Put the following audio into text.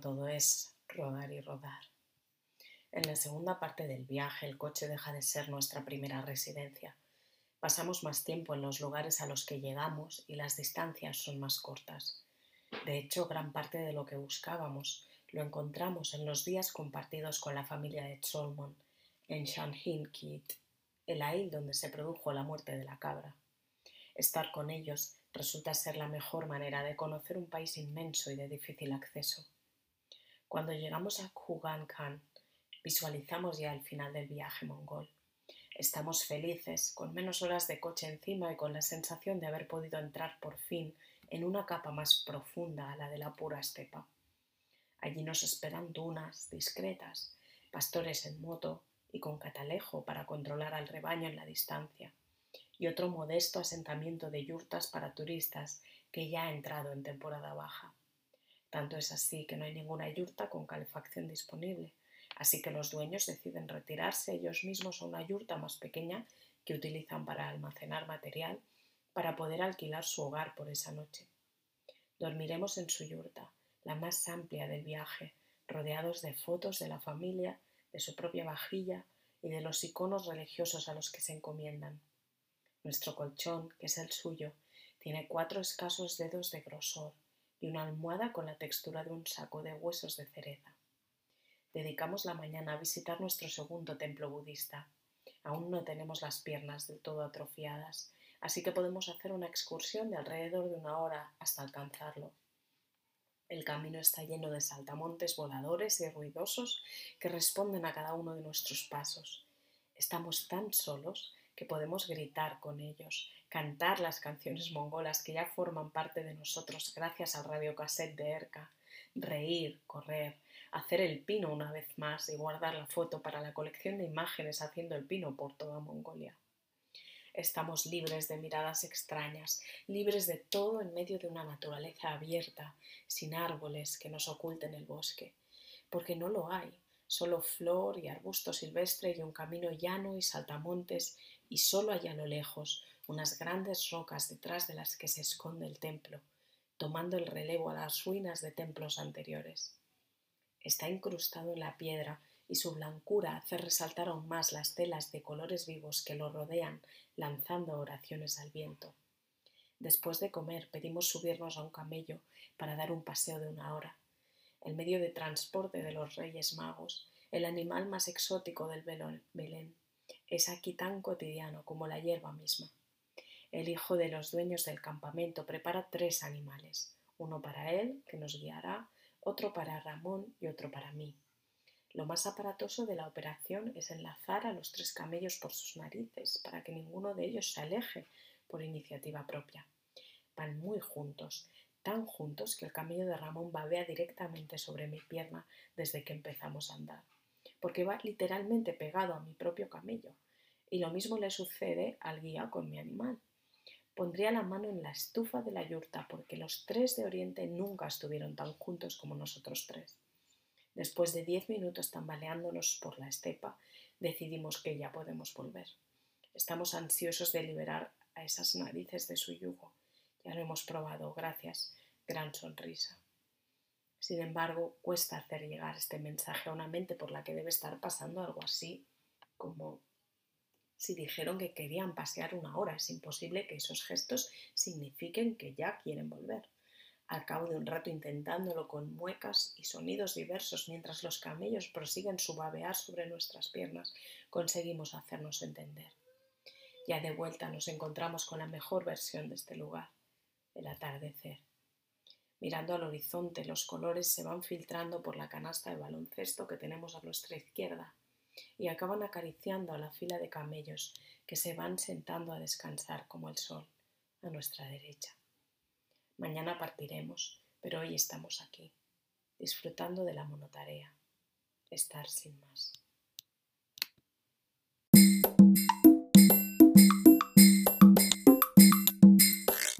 Todo es rodar y rodar. En la segunda parte del viaje el coche deja de ser nuestra primera residencia. Pasamos más tiempo en los lugares a los que llegamos y las distancias son más cortas. De hecho, gran parte de lo que buscábamos lo encontramos en los días compartidos con la familia de Solomon en Kit, el ail donde se produjo la muerte de la cabra. Estar con ellos resulta ser la mejor manera de conocer un país inmenso y de difícil acceso. Cuando llegamos a Kugan Khan, visualizamos ya el final del viaje mongol. Estamos felices, con menos horas de coche encima y con la sensación de haber podido entrar por fin en una capa más profunda a la de la pura estepa. Allí nos esperan dunas discretas, pastores en moto y con catalejo para controlar al rebaño en la distancia, y otro modesto asentamiento de yurtas para turistas que ya ha entrado en temporada baja. Tanto es así que no hay ninguna yurta con calefacción disponible, así que los dueños deciden retirarse ellos mismos a una yurta más pequeña que utilizan para almacenar material para poder alquilar su hogar por esa noche. Dormiremos en su yurta, la más amplia del viaje, rodeados de fotos de la familia, de su propia vajilla y de los iconos religiosos a los que se encomiendan. Nuestro colchón, que es el suyo, tiene cuatro escasos dedos de grosor, y una almohada con la textura de un saco de huesos de cereza. Dedicamos la mañana a visitar nuestro segundo templo budista. Aún no tenemos las piernas del todo atrofiadas, así que podemos hacer una excursión de alrededor de una hora hasta alcanzarlo. El camino está lleno de saltamontes voladores y ruidosos que responden a cada uno de nuestros pasos. Estamos tan solos que podemos gritar con ellos, cantar las canciones mongolas que ya forman parte de nosotros gracias al radiocassette de Erka, reír, correr, hacer el pino una vez más y guardar la foto para la colección de imágenes haciendo el pino por toda Mongolia. Estamos libres de miradas extrañas, libres de todo en medio de una naturaleza abierta, sin árboles que nos oculten el bosque, porque no lo hay, solo flor y arbusto silvestre y un camino llano y saltamontes y solo hay a lo lejos unas grandes rocas detrás de las que se esconde el templo, tomando el relevo a las ruinas de templos anteriores. Está incrustado en la piedra y su blancura hace resaltar aún más las telas de colores vivos que lo rodean, lanzando oraciones al viento. Después de comer pedimos subirnos a un camello para dar un paseo de una hora. El medio de transporte de los Reyes Magos, el animal más exótico del Belén, es aquí tan cotidiano como la hierba misma. El hijo de los dueños del campamento prepara tres animales, uno para él, que nos guiará, otro para Ramón y otro para mí. Lo más aparatoso de la operación es enlazar a los tres camellos por sus narices para que ninguno de ellos se aleje por iniciativa propia. Van muy juntos, tan juntos que el camello de Ramón babea directamente sobre mi pierna desde que empezamos a andar porque va literalmente pegado a mi propio camello. Y lo mismo le sucede al guía con mi animal. Pondría la mano en la estufa de la yurta porque los tres de Oriente nunca estuvieron tan juntos como nosotros tres. Después de diez minutos tambaleándonos por la estepa, decidimos que ya podemos volver. Estamos ansiosos de liberar a esas narices de su yugo. Ya lo hemos probado, gracias. Gran sonrisa. Sin embargo, cuesta hacer llegar este mensaje a una mente por la que debe estar pasando algo así como si dijeron que querían pasear una hora. Es imposible que esos gestos signifiquen que ya quieren volver. Al cabo de un rato intentándolo con muecas y sonidos diversos mientras los camellos prosiguen su babear sobre nuestras piernas, conseguimos hacernos entender. Ya de vuelta nos encontramos con la mejor versión de este lugar, el atardecer. Mirando al horizonte, los colores se van filtrando por la canasta de baloncesto que tenemos a nuestra izquierda y acaban acariciando a la fila de camellos que se van sentando a descansar como el sol a nuestra derecha. Mañana partiremos, pero hoy estamos aquí, disfrutando de la monotarea, estar sin más.